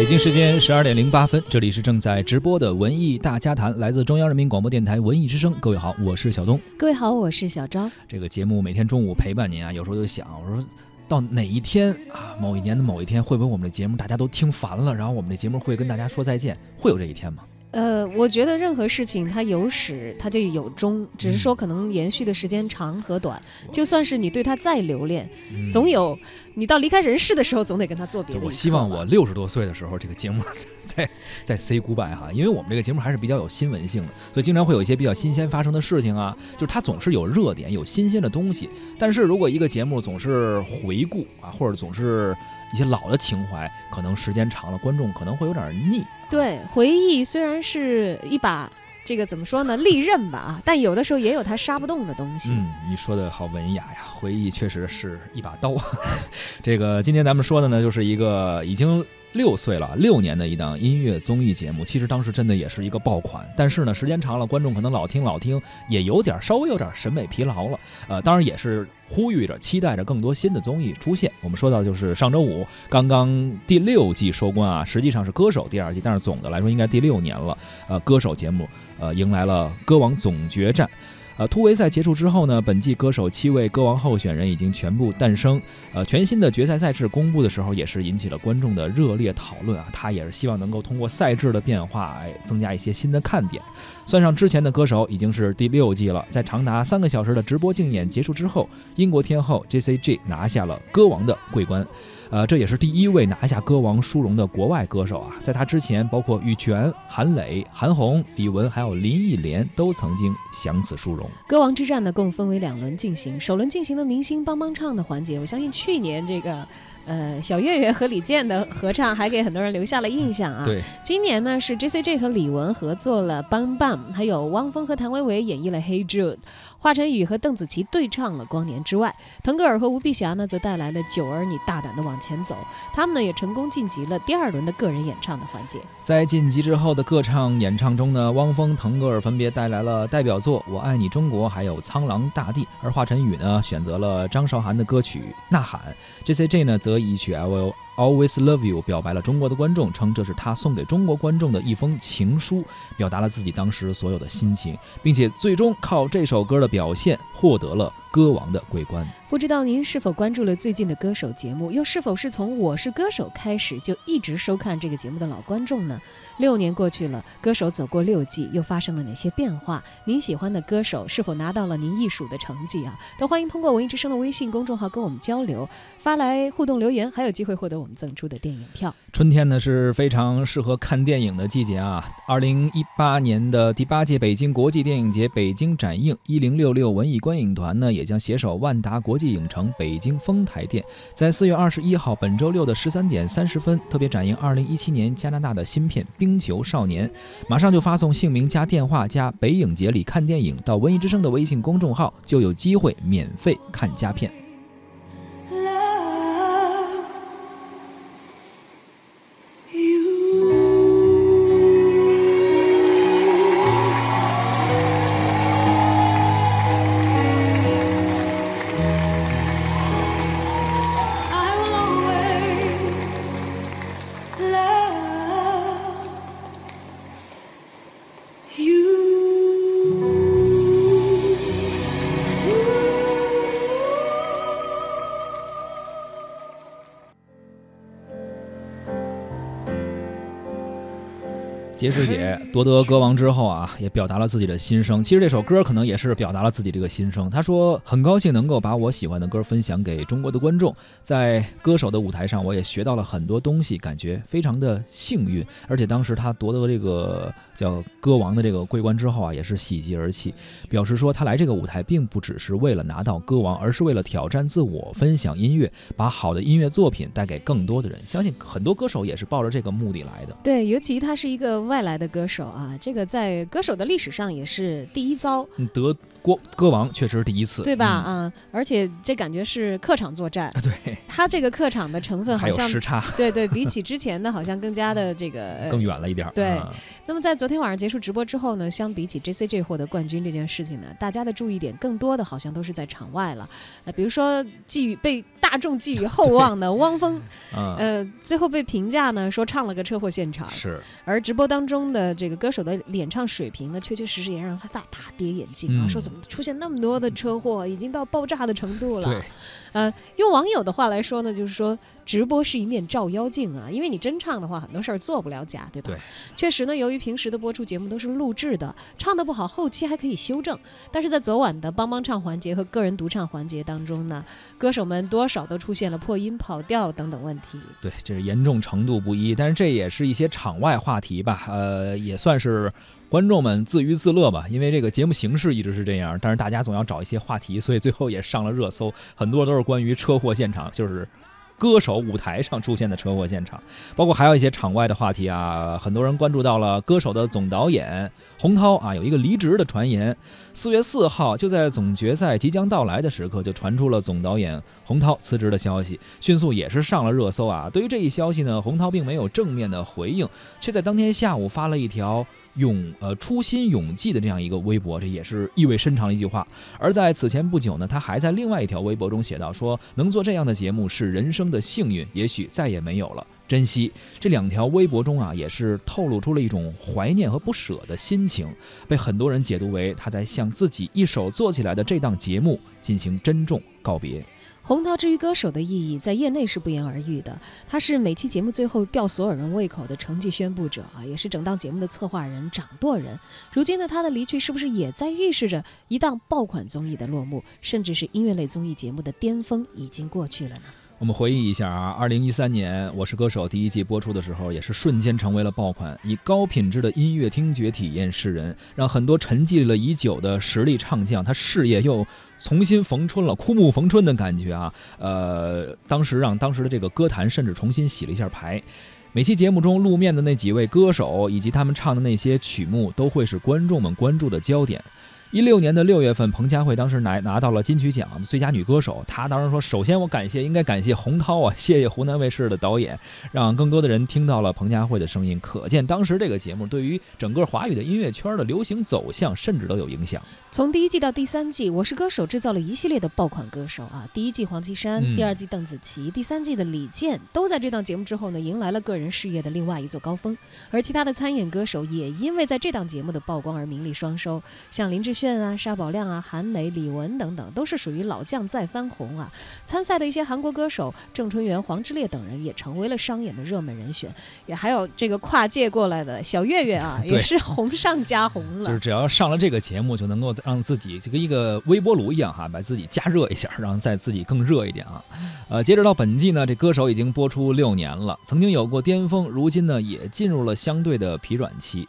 北京时间十二点零八分，这里是正在直播的文艺大家谈，来自中央人民广播电台文艺之声。各位好，我是小东。各位好，我是小张。这个节目每天中午陪伴您啊，有时候就想，我说到哪一天啊，某一年的某一天，会不会我们的节目大家都听烦了，然后我们的节目会跟大家说再见？会有这一天吗？呃，我觉得任何事情它有始，它就有终，只是说可能延续的时间长和短。就算是你对它再留恋，嗯总有你到离开人世的时候，总得跟他做别的。我希望我六十多岁的时候，这个节目 再再 say goodbye 哈，因为我们这个节目还是比较有新闻性的，所以经常会有一些比较新鲜发生的事情啊，就是它总是有热点、有新鲜的东西。但是如果一个节目总是回顾啊，或者总是一些老的情怀，可能时间长了，观众可能会有点腻。对回忆虽然是一把这个怎么说呢利刃吧啊，但有的时候也有它杀不动的东西。嗯，你说的好文雅呀，回忆确实是一把刀。这个今天咱们说的呢，就是一个已经六岁了六年的一档音乐综艺节目。其实当时真的也是一个爆款，但是呢，时间长了，观众可能老听老听，也有点稍微有点审美疲劳了。呃，当然也是呼吁着、期待着更多新的综艺出现。我们说到就是上周五刚刚第六季收官啊，实际上是歌手第二季，但是总的来说应该第六年了。呃，歌手节目呃迎来了歌王总决战。呃，突围赛结束之后呢，本季歌手七位歌王候选人已经全部诞生。呃，全新的决赛赛制公布的时候，也是引起了观众的热烈讨论啊。他也是希望能够通过赛制的变化，哎，增加一些新的看点。算上之前的歌手，已经是第六季了。在长达三个小时的直播竞演结束之后，英国天后 J.C.J 拿下了歌王的桂冠。呃，这也是第一位拿下歌王殊荣的国外歌手啊！在他之前，包括羽泉、韩磊、韩红、李玟，还有林忆莲，都曾经享此殊荣。歌王之战呢，共分为两轮进行。首轮进行的明星帮帮唱的环节，我相信去年这个，呃，小岳岳和李健的合唱还给很多人留下了印象啊。对，今年呢是 J.C.J 和李玟合作了《Bang Bang》，还有汪峰和谭维维演绎了《Hey Jude》，华晨宇和邓紫棋对唱了《光年之外》，腾格尔和吴碧霞呢则带来了《九儿你大胆的往前走》，他们呢也成功晋级了第二轮的个人演唱的环节。在晋级之后的各唱演唱中呢，汪峰、腾格尔分别带来了代表作《我爱你中国》还有《苍狼大地》，而华晨宇呢选择了张韶涵的歌曲《呐喊》，J.C.J 呢则一曲 lo Always Love You》表白了中国的观众，称这是他送给中国观众的一封情书，表达了自己当时所有的心情，并且最终靠这首歌的表现获得了歌王的桂冠。不知道您是否关注了最近的歌手节目，又是否是从《我是歌手》开始就一直收看这个节目的老观众呢？六年过去了，歌手走过六季，又发生了哪些变化？您喜欢的歌手是否拿到了您艺术的成绩啊？都欢迎通过文艺之声的微信公众号跟我们交流，发来互动留言，还有机会获得我们赠出的电影票。春天呢是非常适合看电影的季节啊！二零一八年的第八届北京国际电影节北京展映一零六六文艺观影团呢，也将携手万达国际影城北京丰台店，在四月二十一号本周六的十三点三十分特别展映二零一七年加拿大的新片《冰球少年》。马上就发送姓名加电话加北影节里看电影到文艺之声的微信公众号，就有机会免费看佳片。杰师姐夺得歌王之后啊，也表达了自己的心声。其实这首歌可能也是表达了自己这个心声。他说：“很高兴能够把我喜欢的歌分享给中国的观众，在歌手的舞台上，我也学到了很多东西，感觉非常的幸运。而且当时他夺得这个叫歌王的这个桂冠之后啊，也是喜极而泣，表示说他来这个舞台并不只是为了拿到歌王，而是为了挑战自我，分享音乐，把好的音乐作品带给更多的人。相信很多歌手也是抱着这个目的来的。对，尤其他是一个外来的歌手啊，这个在歌手的历史上也是第一遭，嗯得歌歌王确实是第一次，对吧？嗯啊，而且这感觉是客场作战，啊，对，他这个客场的成分好像时差对对，比起之前的好像更加的这个呃更远了一点。对啊那么在昨天晚上结束直播之后呢，相比起 JCG 获得冠军这件事情呢，大家的注意点更多的好像都是在场外了。呃，比如说寄予被大众寄予厚 望的汪峰，嗯，呃，最后被评价呢说唱了个车祸现场，是而直播当中的这个歌手的演唱水平呢，确确实实也让他大大跌眼镜啊，嗯说怎么出现那么多的车祸，已经到爆炸的程度了。对，呃，用网友的话来说呢，就是说直播是一面照妖镜啊，因为你真唱的话，很多事儿做不了假，对吧？对，确实呢，由于平时的播出节目都是录制的，唱得不好，后期还可以修正。但是在昨晚的帮帮唱环节和个人独唱环节当中呢，歌手们多少都出现了破音、跑调等等问题。对，这是严重程度不一，但是这也是一些场外话题吧，呃，也算是观众们自娱自乐吧。因为这个节目形式一直是这样，但是大家总要找一些话题，所以最后也上了热搜，很多都是关于车祸现场，就是。歌手舞台上出现的车祸现场，包括还有一些场外的话题啊，很多人关注到了歌手的总导演洪涛啊，有一个离职的传言。四月四号，就在总决赛即将到来的时刻，就传出了总导演洪涛辞职的消息，迅速也是上了热搜啊。对于这一消息呢，洪涛并没有正面的回应，却在当天下午发了一条永呃初心永记的这样一个微博，这也是意味深长的一句话。而在此前不久呢，他还在另外一条微博中写道说，能做这样的节目是人生的幸运，也许再也没有了。珍惜这两条微博中啊，也是透露出了一种怀念和不舍的心情，被很多人解读为他在向自己一手做起来的这档节目进行珍重告别。红桃之于歌手的意义，在业内是不言而喻的。他是每期节目最后吊所有人胃口的成绩宣布者啊，也是整档节目的策划人、掌舵人。如今呢，他的离去是不是也在预示着一档爆款综艺的落幕，甚至是音乐类综艺节目的巅峰已经过去了呢？我们回忆一下啊，二零一三年《我是歌手》第一季播出的时候，也是瞬间成为了爆款，以高品质的音乐听觉体验示人，让很多沉寂了已久的实力唱将，他事业又重新逢春了，枯木逢春的感觉啊。呃，当时让当时的这个歌坛甚至重新洗了一下牌。每期节目中露面的那几位歌手以及他们唱的那些曲目，都会是观众们关注的焦点。一六年的六月份，彭佳慧当时拿拿到了金曲奖的最佳女歌手。她当时说：“首先我感谢，应该感谢洪涛啊，谢谢湖南卫视的导演，让更多的人听到了彭佳慧的声音。可见当时这个节目对于整个华语的音乐圈的流行走向，甚至都有影响。从第一季到第三季，《我是歌手》制造了一系列的爆款歌手啊。第一季黄绮珊，嗯第二季邓紫棋，第三季的李健，都在这档节目之后呢，迎来了个人事业的另外一座高峰。而其他的参演歌手也因为在这档节目的曝光而名利双收，像林志炫啊、沙宝亮啊、韩磊、李玟等等，都是属于老将再翻红啊。参赛的一些韩国歌手郑春元、黄致列等人也成为了商演的热门人选，也还有这个跨界过来的小岳岳啊，也是红上加红了。就是只要上了这个节目，就能够让自己就跟一个微波炉一样哈，把自己加热一下，让再自己更热一点啊。呃，截止到本季呢，这歌手已经播出六年了，曾经有过巅峰，如今呢也进入了相对的疲软期。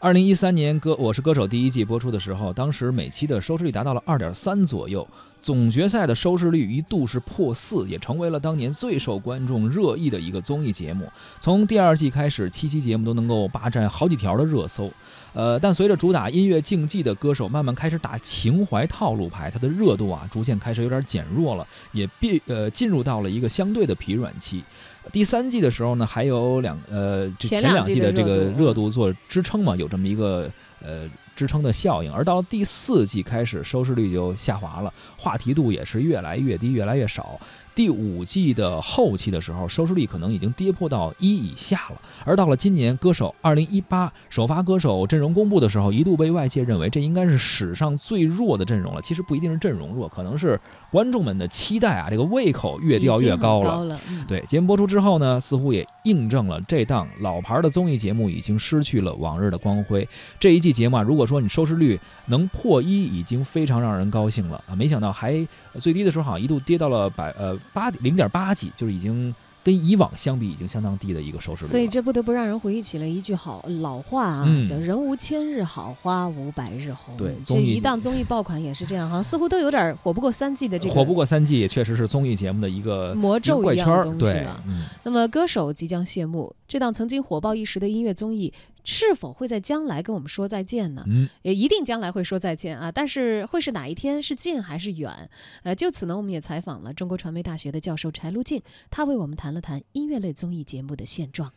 二零一三年歌《我是歌手》第一季播出的时候，当时每期的收视率达到了二点三左右，总决赛的收视率一度是破四，也成为了当年最受观众热议的一个综艺节目。从第二季开始，七期节目都能够霸占好几条的热搜。呃，但随着主打音乐竞技的歌手慢慢开始打情怀套路牌，它的热度啊逐渐开始有点减弱了，也必呃进入到了一个相对的疲软期。第三季的时候呢，还有两呃这前两季的这个热度做支撑嘛，有这么一个呃支撑的效应。而到了第四季开始，收视率就下滑了，话题度也是越来越低，越来越少。第五季的后期的时候，收视率可能已经跌破到一以下了。而到了今年，歌手二零一八首发歌手阵容公布的时候，一度被外界认为这应该是史上最弱的阵容了。其实不一定是阵容弱，可能是观众们的期待啊，这个胃口越调越高了。对节目播出之后呢，似乎也印证了这档老牌的综艺节目已经失去了往日的光辉。这一季节目啊，如果说你收视率能破一，已经非常让人高兴了啊！没想到还呃最低的时候好像一度跌到了百呃八零点八几，就是已经跟以往相比已经相当低的一个收视率。所以这不得不让人回忆起了一句好老话啊，嗯叫“人无千日好，花无百日红”。对这一档综艺爆款也是这样，好像似乎都有点火不过三季的这个火不过三季也，确实是综艺节目的一个魔咒。一样的东西对了，。嗯，那么，歌手即将谢幕，这档曾经火爆一时的音乐综艺，是否会在将来跟我们说再见呢？嗯，也一定将来会说再见啊，但是会是哪一天？是近还是远？呃，就此呢，我们也采访了中国传媒大学的教授柴路静，他为我们谈了谈音乐类综艺节目的现状。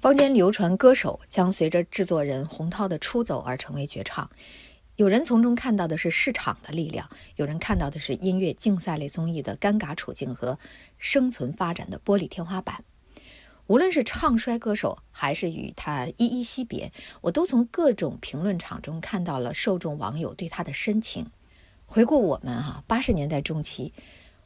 坊间流传歌手将随着制作人洪涛的出走而成为绝唱，有人从中看到的是市场的力量，有人看到的是音乐竞赛类综艺的尴尬处境和生存发展的玻璃天花板。无论是唱衰歌手，还是与他依依惜别，我都从各种评论场中看到了受众网友对他的深情。回顾我们哈、八十年代中期，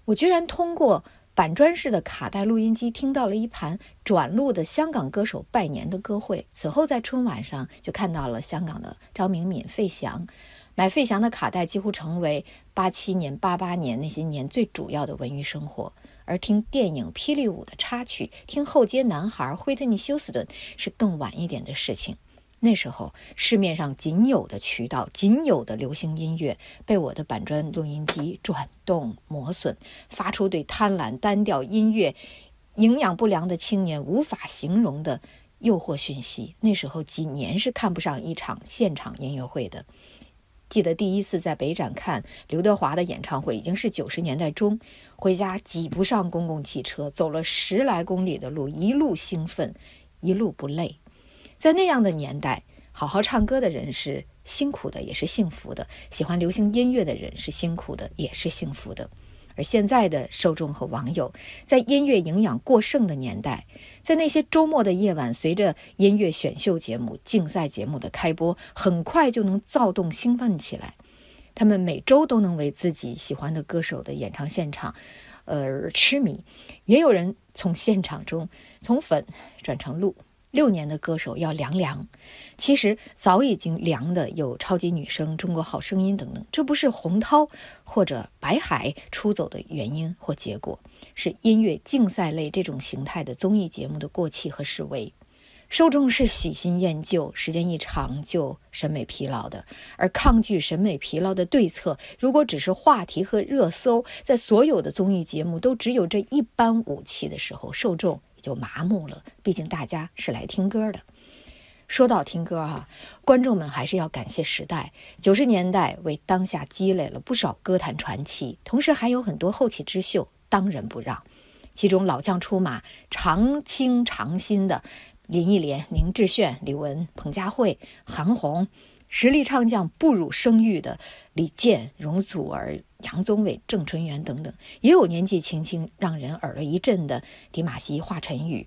我居然通过板砖式的卡带录音机听到了一盘转录的香港歌手拜年的歌会。此后在春晚上就看到了香港的张明敏、费翔。买费翔的卡带几乎成为八七年、八八年那些年最主要的文娱生活，而听电影《霹雳舞》的插曲，听后街男孩惠特尼·休斯顿是更晚一点的事情。那时候，市面上仅有的渠道、仅有的流行音乐，被我的板砖录音机转动、磨损，发出对贪婪单调音乐、营养不良的青年无法形容的诱惑讯息。那时候几年是看不上一场现场音乐会的。记得第一次在北展看刘德华的演唱会，已经是九十年代中，回家挤不上公共汽车，走了十来公里的路，一路兴奋，一路不累。在那样的年代，好好唱歌的人是辛苦的，也是幸福的；喜欢流行音乐的人是辛苦的，也是幸福的。而现在的受众和网友，在音乐营养过剩的年代，在那些周末的夜晚，随着音乐选秀节目、竞赛节目的开播，很快就能躁动兴奋起来。他们每周都能为自己喜欢的歌手的演唱现场，呃而痴迷。也有人从现场中从粉转成路。六年的歌手要凉凉，其实早已经凉的有超级女声、中国好声音等等。这不是洪涛或者白海出走的原因或结果，是音乐竞赛类这种形态的综艺节目的过气和式微。受众是喜新厌旧，时间一长就审美疲劳的。而抗拒审美疲劳的对策，如果只是话题和热搜，在所有的综艺节目都只有这一般武器的时候，受众就麻木了。毕竟大家是来听歌的。说到听歌哈、观众们还是要感谢时代。九十年代为当下积累了不少歌坛传奇，同时还有很多后起之秀当仁不让。其中老将出马，常青常新的林忆莲、宁志炫、李玟、彭佳慧、韩红，实力唱将不辱声誉的李健、容祖儿、杨宗纬、郑淳元等等，也有年纪轻轻让人耳朵一震的迪玛希、华晨宇，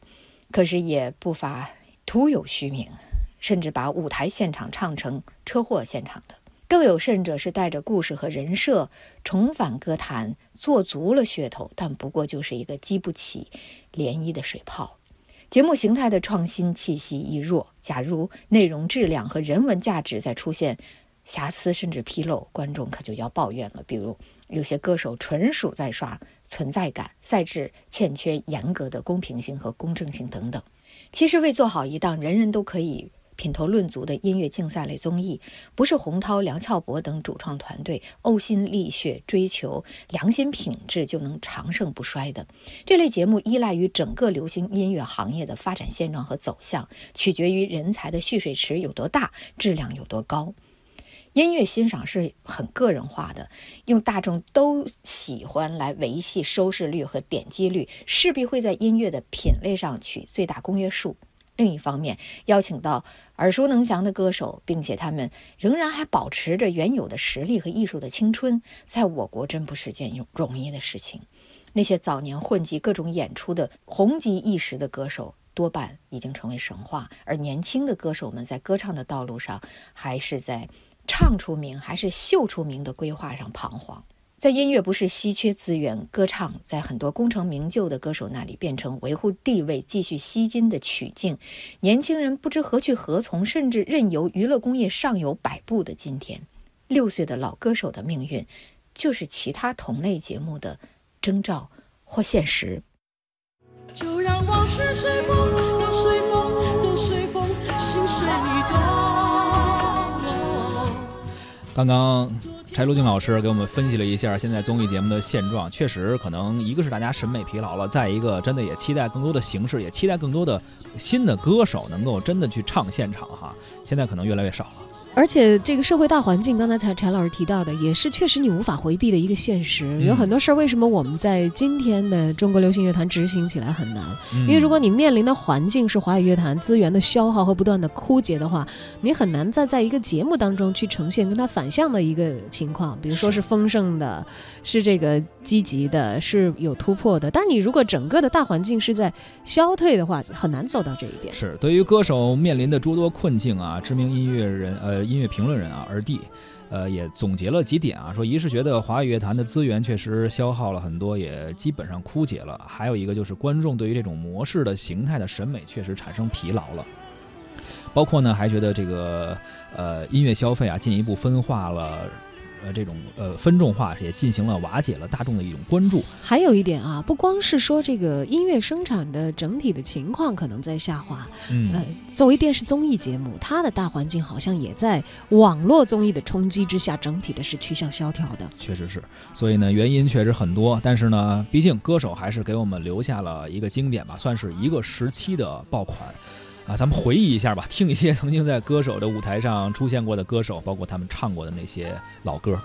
可是也不乏徒有虚名，甚至把舞台现场唱成车祸现场的。更有甚者是带着故事和人设重返歌坛，做足了噱头，但不过就是一个激不起涟漪的水泡。节目形态的创新气息一弱，假如内容质量和人文价值再出现瑕疵甚至纰漏，观众可就要抱怨了。比如有些歌手纯属在刷存在感，赛制欠缺严格的公平性和公正性等等。其实为做好一档人人都可以品头论足的音乐竞赛类综艺，不是洪涛、梁翘柏等主创团队呕心沥血追求良心品质就能长盛不衰的。这类节目依赖于整个流行音乐行业的发展现状和走向，取决于人才的蓄水池有多大，质量有多高。音乐欣赏是很个人化的，用大众都喜欢来维系收视率和点击率，势必会在音乐的品类上取最大公约数。另一方面，邀请到耳熟能详的歌手，并且他们仍然还保持着原有的实力和艺术的青春，在我国真不是件容容易的事情。那些早年混迹各种演出的红极一时的歌手，多半已经成为神话，而年轻的歌手们在歌唱的道路上，还是在唱出名还是秀出名的规划上彷徨。在音乐不是稀缺资源，歌唱在很多功成名就的歌手那里变成维护地位、继续吸金的曲径。年轻人不知何去何从，甚至任由娱乐工业上游摆布的今天，六岁的老歌手的命运，就是其他同类节目的征兆或现实。就让往事随风，都随风，都随风，心随你动。刚刚柴鲁静老师给我们分析了一下现在综艺节目的现状，确实可能一个是大家审美疲劳了，再一个真的也期待更多的形式，也期待更多的新的歌手能够真的去唱现场哈。现在可能越来越少了。而且这个社会大环境，刚才柴柴老师提到的，也是确实你无法回避的一个现实。有很多事儿，为什么我们在今天的中国流行乐坛执行起来很难？因为如果你面临的环境是华语乐坛资源的消耗和不断的枯竭的话，你很难再在一个节目当中去呈现跟它反向的一个情况，比如说是丰盛的，是这个积极的，是有突破的。但是你如果整个的大环境是在消退的话，很难做到这一点。是对于歌手面临的诸多困境啊，知名音乐人呃音乐评论人啊二弟，呃也总结了几点啊，说一是觉得华语乐坛的资源确实消耗了很多，也基本上枯竭了；还有一个就是观众对于这种模式的形态的审美确实产生疲劳了。包括呢，还觉得这个呃音乐消费啊进一步分化了。呃，这种呃分众化也进行了瓦解了大众的一种关注。还有一点啊，不光是说这个音乐生产的整体的情况可能在下滑，嗯，呃，作为电视综艺节目，它的大环境好像也在网络综艺的冲击之下，整体的是趋向萧条的。确实是，所以呢，原因确实很多，但是呢，毕竟歌手还是给我们留下了一个经典吧，算是一个时期的爆款。啊，咱们回忆一下吧，听一些曾经在歌手的舞台上出现过的歌手，包括他们唱过的那些老歌。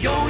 Yo!